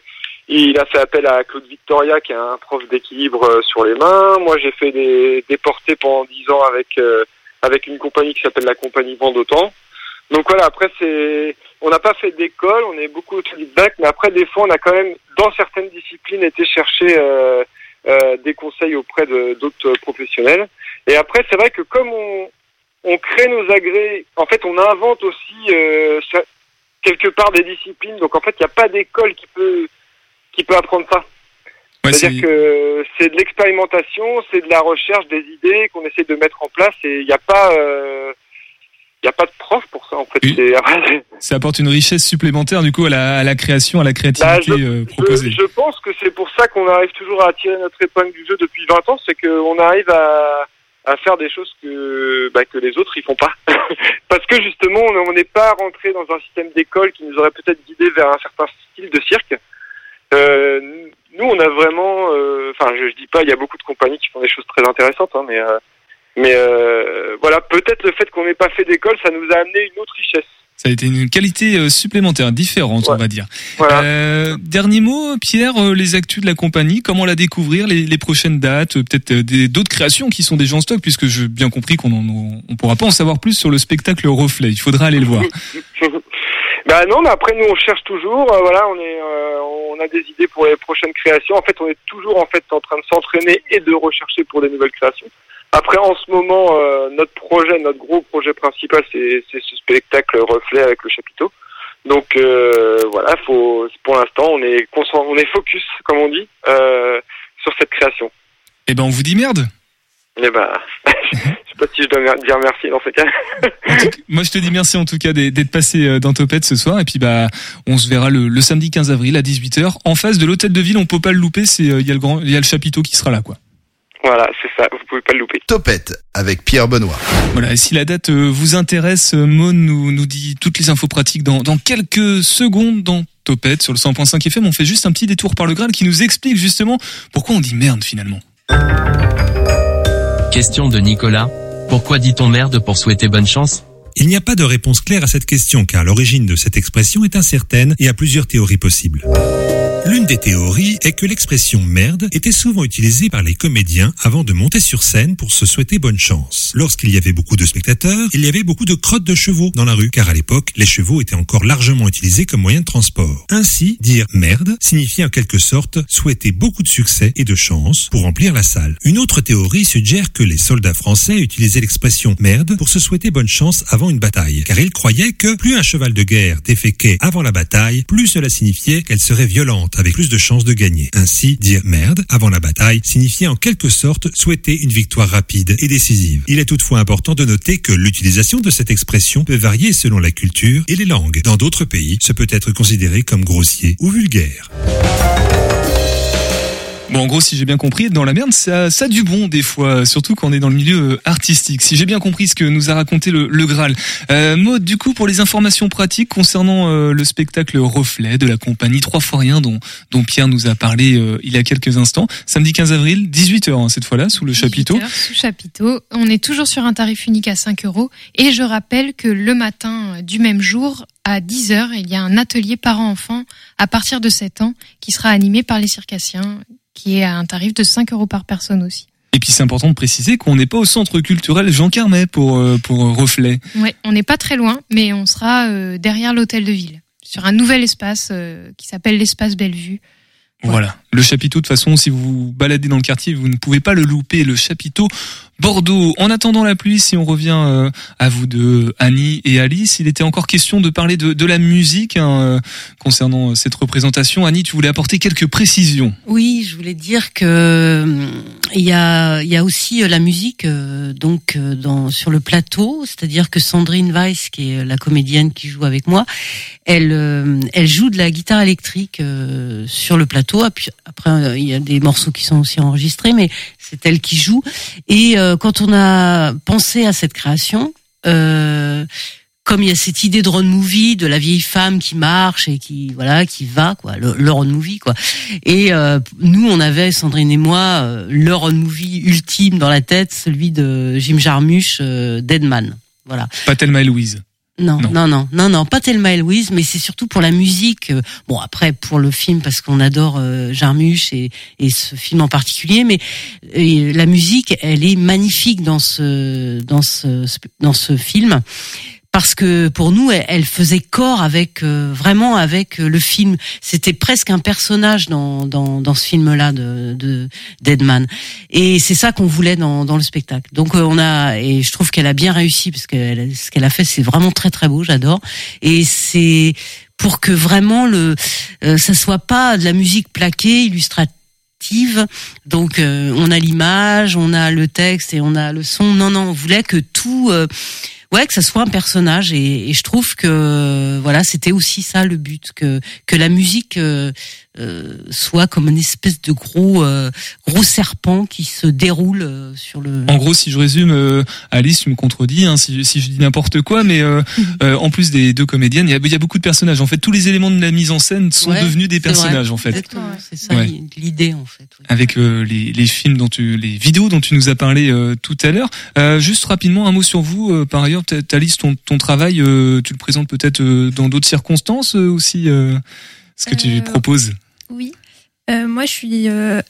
il a fait appel à Claude Victoria, qui est un prof d'équilibre euh, sur les mains. Moi, j'ai fait des, des portées pendant dix ans avec euh, avec une compagnie qui s'appelle la compagnie Vendôtan. Donc voilà, après c'est, on n'a pas fait d'école, on est beaucoup autodidacte, mais après des fois on a quand même dans certaines disciplines été chercher euh, euh, des conseils auprès d'autres professionnels. Et après c'est vrai que comme on on crée nos agrès, en fait on invente aussi euh, quelque part des disciplines. Donc en fait il n'y a pas d'école qui peut qui peut apprendre ça. Ouais, C'est-à-dire c'est- que c'est de l'expérimentation, c'est de la recherche des idées qu'on essaie de mettre en place et il n'y a pas euh, il y a pas de prof pour ça en fait. Oui. Ça apporte une richesse supplémentaire du coup à la, à la création, à la créativité Bah, je- euh, je, proposée. je pense que c'est pour ça qu'on arrive toujours à tirer notre épingle du jeu depuis 20 ans, c'est qu'on arrive à, à faire des choses que, bah, que les autres ils font pas. Parce que justement, on n'est pas rentré dans un système d'école qui nous aurait peut-être guidé vers un certain style de cirque. Euh, nous, on a vraiment, euh, enfin, je, je dis pas, il y a beaucoup de compagnies qui font des choses très intéressantes, hein, mais, euh, mais euh, voilà, peut-être le fait qu'on n'ait pas fait d'école, ça nous a amené une autre richesse. Ça a été une qualité euh, supplémentaire, différente, on va dire. Voilà. Euh, dernier mot, Pierre, euh, les actus de la compagnie, comment la découvrir, les, les prochaines dates, euh, peut-être d'autres créations qui sont déjà en stock, puisque j'ai bien compris qu'on on pourra pas en savoir plus sur le spectacle Reflet. Il faudra aller le voir. Bah non, mais après nous on cherche toujours. euh, voilà, on est, euh, on a des idées pour les prochaines créations. En fait, on est toujours en fait en train de s'entraîner et de rechercher pour des nouvelles créations. Après, en ce moment, euh, notre projet, notre gros projet principal, c'est ce spectacle reflet avec le chapiteau. Donc euh, voilà, faut pour l'instant on est on est focus, comme on dit, euh, sur cette création. Eh ben, on vous dit merde. Et ben, je sais pas si je dois dire merci dans ce cas. Moi, je te dis merci en tout cas d'être passé euh, dans Topette ce soir. Et puis, bah, on se verra le, le samedi 15 avril à 18h en face de l'hôtel de ville. On peut pas le louper. C'est, euh, il y a le grand, il y a le chapiteau qui sera là, quoi. Voilà, c'est ça. Vous pouvez pas le louper. Topette avec Pierre Benoît. Voilà, et si la date euh, vous intéresse, euh, Maud nous, nous dit toutes les infos pratiques dans, dans quelques secondes dans Topette sur le 100.5 FM. On fait juste un petit détour par le Graal qui nous explique justement pourquoi on dit merde finalement. Question de Nicolas. Pourquoi dit-on merde pour souhaiter bonne chance Il n'y a pas de réponse claire à cette question car l'origine de cette expression est incertaine et a plusieurs théories possibles. L'une des théories est que l'expression merde était souvent utilisée par les comédiens avant de monter sur scène pour se souhaiter bonne chance. Lorsqu'il y avait beaucoup de spectateurs, il y avait beaucoup de crottes de chevaux dans la rue, car à l'époque, les chevaux étaient encore largement utilisés comme moyen de transport. Ainsi, dire merde signifie en quelque sorte souhaiter beaucoup de succès et de chance pour remplir la salle. Une autre théorie suggère que les soldats français utilisaient l'expression merde pour se souhaiter bonne chance avant une bataille, car ils croyaient que plus un cheval de guerre déféquait avant la bataille, plus cela signifiait qu'elle serait violente avec plus de chances de gagner. Ainsi, dire merde avant la bataille signifiait en quelque sorte souhaiter une victoire rapide et décisive. Il est toutefois important de noter que l'utilisation de cette expression peut varier selon la culture et les langues. Dans d'autres pays, ce peut être considéré comme grossier ou vulgaire. Bon, en gros, si j'ai bien compris, dans la merde, ça, ça a du bon des fois, surtout quand on est dans le milieu euh, artistique. Si j'ai bien compris ce que nous a raconté le, le Graal. Euh, Maud, du coup, pour les informations pratiques concernant euh, le spectacle Reflet de la compagnie Trois fois rien dont, dont Pierre nous a parlé euh, il y a quelques instants, samedi 15 avril, 18h hein, cette fois-là, sous le chapiteau. Sous chapiteau. On est toujours sur un tarif unique à 5 euros. Et je rappelle que le matin du même jour, à 10h, il y a un atelier parents-enfants à partir de 7 ans qui sera animé par les circassiens qui est à un tarif de 5 euros par personne aussi. Et puis c'est important de préciser qu'on n'est pas au centre culturel Jean Carmet pour, euh, pour Reflet. Ouais, on n'est pas très loin, mais on sera euh, derrière l'hôtel de ville, sur un nouvel espace euh, qui s'appelle l'espace Bellevue. Voilà. Le chapiteau, de toute façon, si vous vous baladez dans le quartier, vous ne pouvez pas le louper. Le chapiteau Bordeaux. En attendant la pluie, si on revient euh, à vous deux, Annie et Alice, il était encore question de parler de, de la musique hein, euh, concernant euh, cette représentation. Annie, tu voulais apporter quelques précisions. Oui, je voulais dire que il y a, y a aussi la musique donc dans sur le plateau, c'est-à-dire que Sandrine Weiss, qui est la comédienne qui joue avec moi, elle elle joue de la guitare électrique sur le plateau. Après, il y a des morceaux qui sont aussi enregistrés, mais c'est elle qui joue. Et euh, quand on a pensé à cette création, euh, comme il y a cette idée de road movie de la vieille femme qui marche et qui voilà qui va quoi le, le road movie quoi. Et euh, nous on avait Sandrine et moi le road movie ultime dans la tête celui de Jim Jarmusch Deadman voilà. Pas et Louise non, non, non, non, non, pas Thelma et Louise, mais c'est surtout pour la musique. euh, Bon, après pour le film parce qu'on adore euh, Jarmusch et, et ce film en particulier, mais euh, la musique, elle est magnifique dans ce dans ce dans ce film parce que pour nous, elle, faisait corps avec euh, vraiment avec euh, le film. C'était presque un personnage dans dans, dans ce film-là de, de Deadman. Et c'est ça qu'on voulait dans, dans le spectacle. Donc euh, on a et je trouve qu'elle a bien réussi parce que ce qu'elle a fait, c'est vraiment très très beau. J'adore. Et c'est pour que vraiment le euh, ça soit pas de la musique plaquée, illustrative. Donc euh, on a l'image, on a le texte et on a le son. Non non, on voulait que tout euh, ouais que ça soit un personnage. Et, je trouve que voilà c'était aussi ça le but que que la musique euh, euh, soit comme une espèce de gros euh, gros serpent qui se déroule euh, sur le En gros, si je résume, euh, Alice, tu me contredis hein, si, si je dis n'importe quoi, mais euh, euh, en plus des deux comédiennes, il y, a, il y a beaucoup de personnages. En fait, tous les éléments de la mise en scène sont Ouais, devenus des vrai. personnages, en fait. Exactement, c'est ça Ouais. l'idée en fait Avec euh, les, les films dont tu, les vidéos dont tu nous as parlé euh, tout à l'heure. Euh, juste rapidement un mot sur vous. euh, par ailleurs, peut-être, Alice, ton, ton travail, euh, tu le présentes peut-être euh, dans d'autres circonstances euh, aussi. euh, ce que tu Euh, proposes? Oui. Euh, moi, je suis euh,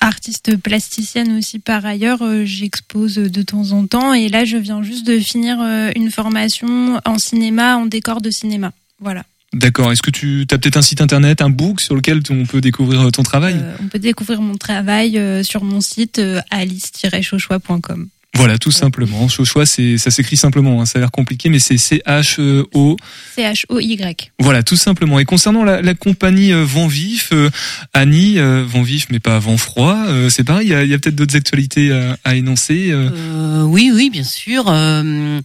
artiste plasticienne aussi par ailleurs. Euh, J'expose de temps en temps et là, je viens juste de finir une formation en cinéma, en décor de cinéma. Voilà. D'accord. Est-ce que tu as peut-être un site internet, un book sur lequel on peut découvrir ton travail? On peut découvrir mon travail sur mon site alice-chochois.com. Voilà, tout simplement. Chochois, c'est ça s'écrit simplement. hein, ça a l'air compliqué, mais c'est C H E O. C-H-O-Y. Voilà, tout simplement. Et concernant la, la compagnie euh, Vent Vif, euh, Annie, euh, Vent Vif, mais pas Vent Froid, euh, c'est pareil. Il y a, il y a peut-être d'autres actualités à, à énoncer. euh. Euh, oui, oui, bien sûr. Euh,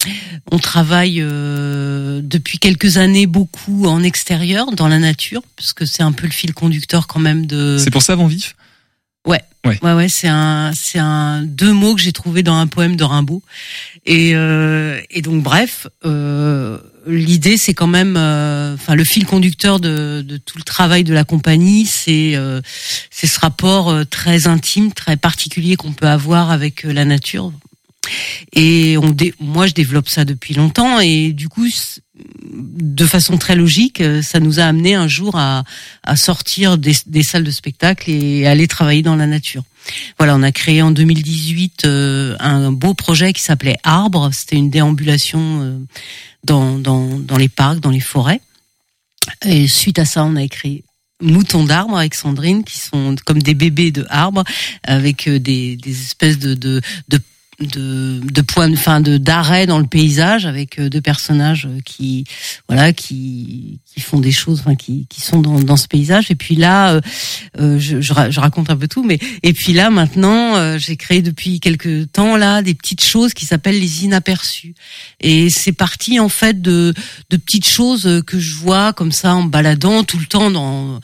on travaille euh, depuis quelques années beaucoup en extérieur, dans la nature, parce que c'est un peu le fil conducteur quand même de. C'est pour ça Vent Vif? Ouais. Ouais. Ouais, ouais, c'est un, c'est un deux mots que j'ai trouvé dans un poème de Rimbaud. Et euh, et donc bref, euh, l'idée c'est quand même, euh, enfin le fil conducteur de, de tout le travail de la compagnie, c'est euh, c'est ce rapport euh, très intime, très particulier qu'on peut avoir avec la nature. Et on dé- moi, je développe ça depuis longtemps et du coup, de façon très logique, euh, ça nous a amené un jour à, sortir des, salles de spectacle et aller travailler dans la nature. Voilà, on a créé en 2018 euh, un beau projet qui s'appelait Arbre. C'était une déambulation euh, dans, les parcs, dans les forêts. Et suite à ça, on a écrit Moutons d'arbres avec Sandrine, qui sont comme des bébés de arbres, avec des, espèces de, de de, de points, enfin de d'arrêt dans le paysage avec euh, deux personnages euh, qui voilà qui qui font des choses, enfin qui qui sont dans dans ce paysage. Et puis là, euh, euh, je, je, ra- je raconte un peu tout, mais et puis là maintenant, euh, j'ai créé depuis quelques temps là des petites choses qui s'appellent les inaperçus. Et c'est parti en fait de de petites choses que je vois comme ça en baladant tout le temps dans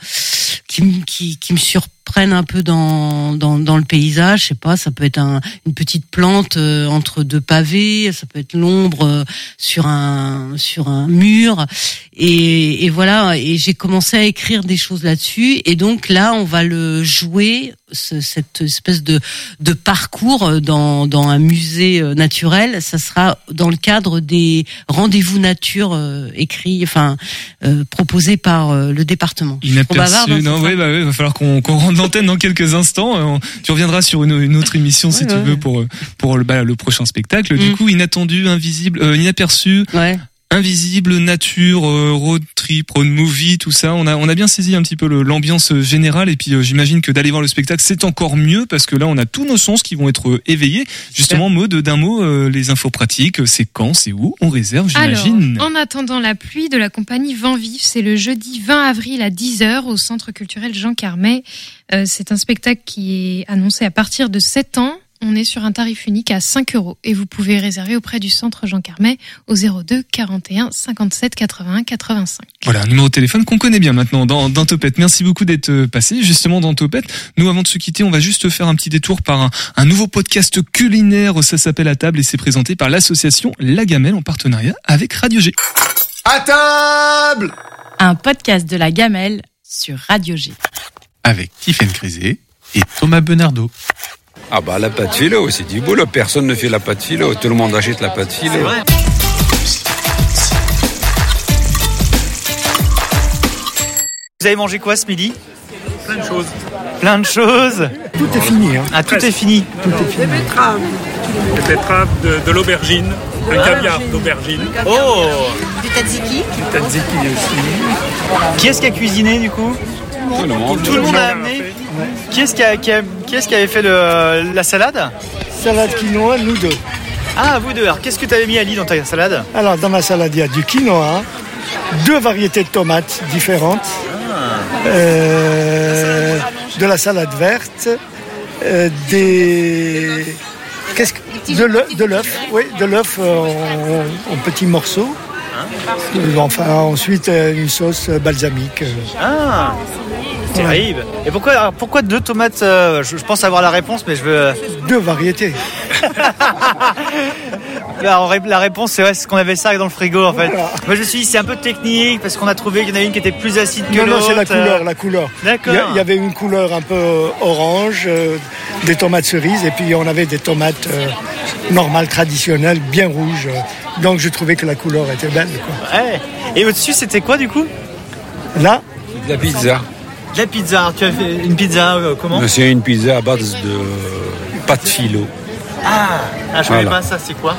qui qui qui me surprennent un peu dans dans dans le paysage. Je sais pas, ça peut être un, une petite plante euh, entre deux pavés, ça peut être l'ombre euh, sur un sur un mur. Et, et voilà. Et j'ai commencé à écrire des choses là-dessus. Et donc là, on va le jouer ce- cette espèce de de parcours dans dans un musée euh, naturel. Ça sera dans le cadre des rendez-vous nature euh, écrits, enfin euh, proposés par euh, le département. Inaperçu. hein, Non, oui, bah oui, va falloir qu'on qu'on rende l'antenne dans quelques instants. Euh, Tu reviendras sur une, une autre émission si Ouais, tu ouais. veux pour pour le, bah, le prochain spectacle. Du Mm. coup, inattendu, invisible, euh, inaperçu. Ouais. Invisible, nature, euh, road trip, road movie, tout ça. On a, on a bien saisi un petit peu l'ambiance euh, générale et puis euh, j'imagine que d'aller voir le spectacle c'est encore mieux parce que là on a tous nos sens qui vont être éveillés. Justement, mot de d'un mot, euh, les infos pratiques, c'est quand, c'est où, on réserve, Alors, j'imagine. en attendant la pluie de la compagnie Vent Vif, c'est le jeudi 20 avril à 10h au Centre culturel Jean Carmet. Euh, c'est un spectacle qui est annoncé à partir de 7 ans. On est sur un tarif unique à 5 euros et vous pouvez réserver auprès du Centre Jean Carmet au 02 41 57 81 85. Voilà, un numéro de téléphone qu'on connaît bien maintenant dans, dans Topette. Merci beaucoup d'être euh, passé justement dans Topette. Nous, avant de se quitter, on va juste faire un petit détour par un, un nouveau podcast culinaire. Ça s'appelle À table et c'est présenté par l'association La Gamelle en partenariat avec Radio G. À table Un podcast de la gamelle sur Radio G. Avec Tiffaine Crisé et Thomas Benardo. Ah bah la pâte philo, c'est du boulot. Personne ne fait la pâte philo. Tout le monde achète la pâte philo. Vous avez mangé quoi ce midi? Plein de choses. Plein de choses Tout est fini. Hein. Ah, tout est fini. Tout est fini. Des betteraves, de, de l'aubergine, un caviar d'aubergine. Oh Du tzatziki. Du tzatziki aussi. Qui est-ce qui a cuisiné du coup? Tout le monde. Tout le monde a amené Qui est-ce qui, a- qui a- qui est-ce qui avait fait le- la salade Salade quinoa, nous deux. Ah, vous deux. Alors, qu'est-ce que tu avais mis Ali dans ta salade Alors, dans ma salade, il y a du quinoa, deux variétés de tomates différentes, euh, de la salade verte, euh, des. Qu'est-ce que. De l'œuf, de l'œuf, oui, de l'œuf en, en petits morceaux. Enfin, ensuite, euh, une sauce balsamique. Ah Terrible. Et pourquoi, alors, pourquoi deux tomates euh, je, je pense avoir la réponse, mais je veux. Deux variétés. La, la réponse, c'est ouais, c'est qu'on avait ça dans le frigo en fait. Moi je me suis dit, c'est un peu technique parce qu'on a trouvé qu'il y en avait une qui était plus acide que Non, non, l'autre. c'est la couleur, euh. la couleur. D'accord. Il y a- avait une couleur un peu euh, orange, euh, des tomates cerises, et puis on avait des tomates euh, normales, traditionnelles, bien rouges. euh. Donc je trouvais que la couleur était belle. Quoi. Ouais. Et au-dessus, c'était quoi du coup? Là? De la pizza. De la pizza. Tu as fait une pizza euh, comment C'est une pizza à base de pâte philo. Ah, ah, je connais Voilà. pas ça, c'est quoi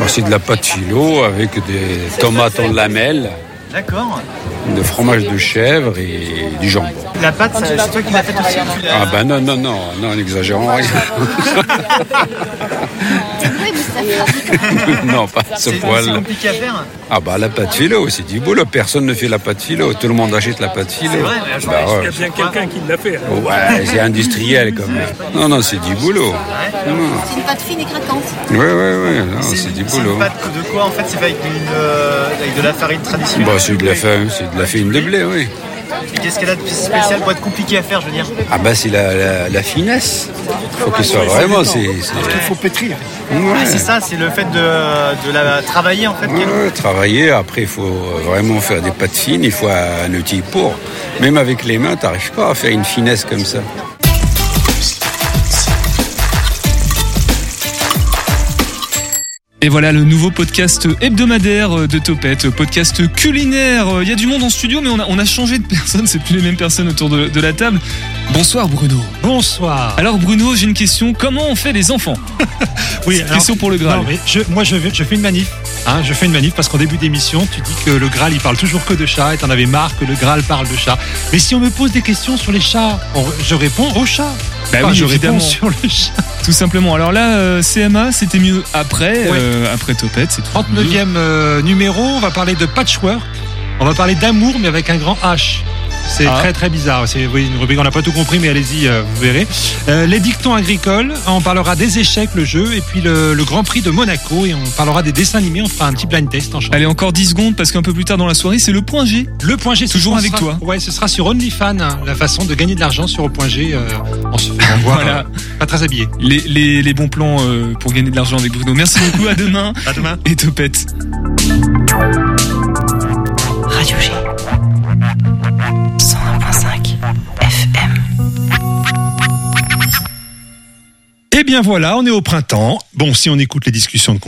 Bah, C'est de la pâte philo avec des tomates en lamelles, D'accord. de fromage de chèvre et du jambon. La pâte, c'est toi qui l'as faite aussi Ah ben non, non, non, non, n'exagérons rien. non, pas ce poil. c'est compliqué à faire. Ah bah la pâte philo, c'est du boulot. Personne ne fait la pâte philo. Tout le monde achète la pâte philo. C'est vrai, mais je Bah qu'il y a bien quelqu'un qui l'a fait. hein. Ouais, c'est industriel quand même. Non, non, c'est du boulot. C'est une pâte fine et craquante. Ouais, ouais, ouais, c'est du C'est une boulot. pâte de quoi en fait C'est fait avec, une, euh, avec de la farine traditionnelle Bah, c'est de la farine, c'est de la farine de blé, oui. Et qu'est-ce qu'elle a de spécial pour être compliqué à faire, je veux dire Ah bah c'est la, la, la finesse. Faut que ce soit vraiment, c'est... Parce qu'il faut pétrir. Ah, c'est ça, c'est le fait de, de la travailler en fait. Ouais, travailler, après il faut vraiment faire des pâtes fines, il faut un outil pour. Même avec les mains, t'arrives pas à faire une finesse comme ça. Et voilà le nouveau podcast hebdomadaire de Topette, podcast culinaire. Il y a du monde en studio, mais on a, on a changé de personne, c'est plus les mêmes personnes autour de, de la table. Bonsoir Bruno. Bonsoir. Alors Bruno, j'ai une question. Comment on fait les enfants? Oui, question pour le Graal. non, mais je- moi, je, fais une manif. Hein, je fais une manif parce qu'en début d'émission, tu dis que le Graal, il parle toujours que de chats et t'en avais marre que le Graal parle de chats. Mais si on me pose des questions sur les chats, on- je réponds aux chats. Bah Enfin, oui, je évidemment. réponds sur le chat. Tout simplement. Alors là, euh, CMA, c'était mieux après, Ouais. euh, après Topette. C'est 39e euh, numéro, on va parler de patchwork. On va parler d'amour, mais avec un grand H. C'est Ah. très très bizarre. C'est oui, une rubrique, on n'a pas tout compris, mais allez-y, euh, vous verrez. Euh, les dictons agricoles, on parlera des échecs, le jeu, et puis le, le Grand Prix de Monaco, et on parlera des dessins animés. On fera un petit blind test en. Allez, encore 10 secondes parce qu'un peu plus tard dans la soirée, c'est le point G. Le point G, Toujours sera- avec toi. Ouais, ce sera sur OnlyFans, hein, la façon de gagner de l'argent sur le point G euh, en se faisant voir Voilà. euh, pas très habillé. Les, les, les bons plans euh, pour gagner de l'argent avec Bruno. Merci beaucoup, à demain. À demain. Et Topette. Radio G. 101.5 FM. Eh bien voilà, on est au printemps. Bon, si on écoute les discussions de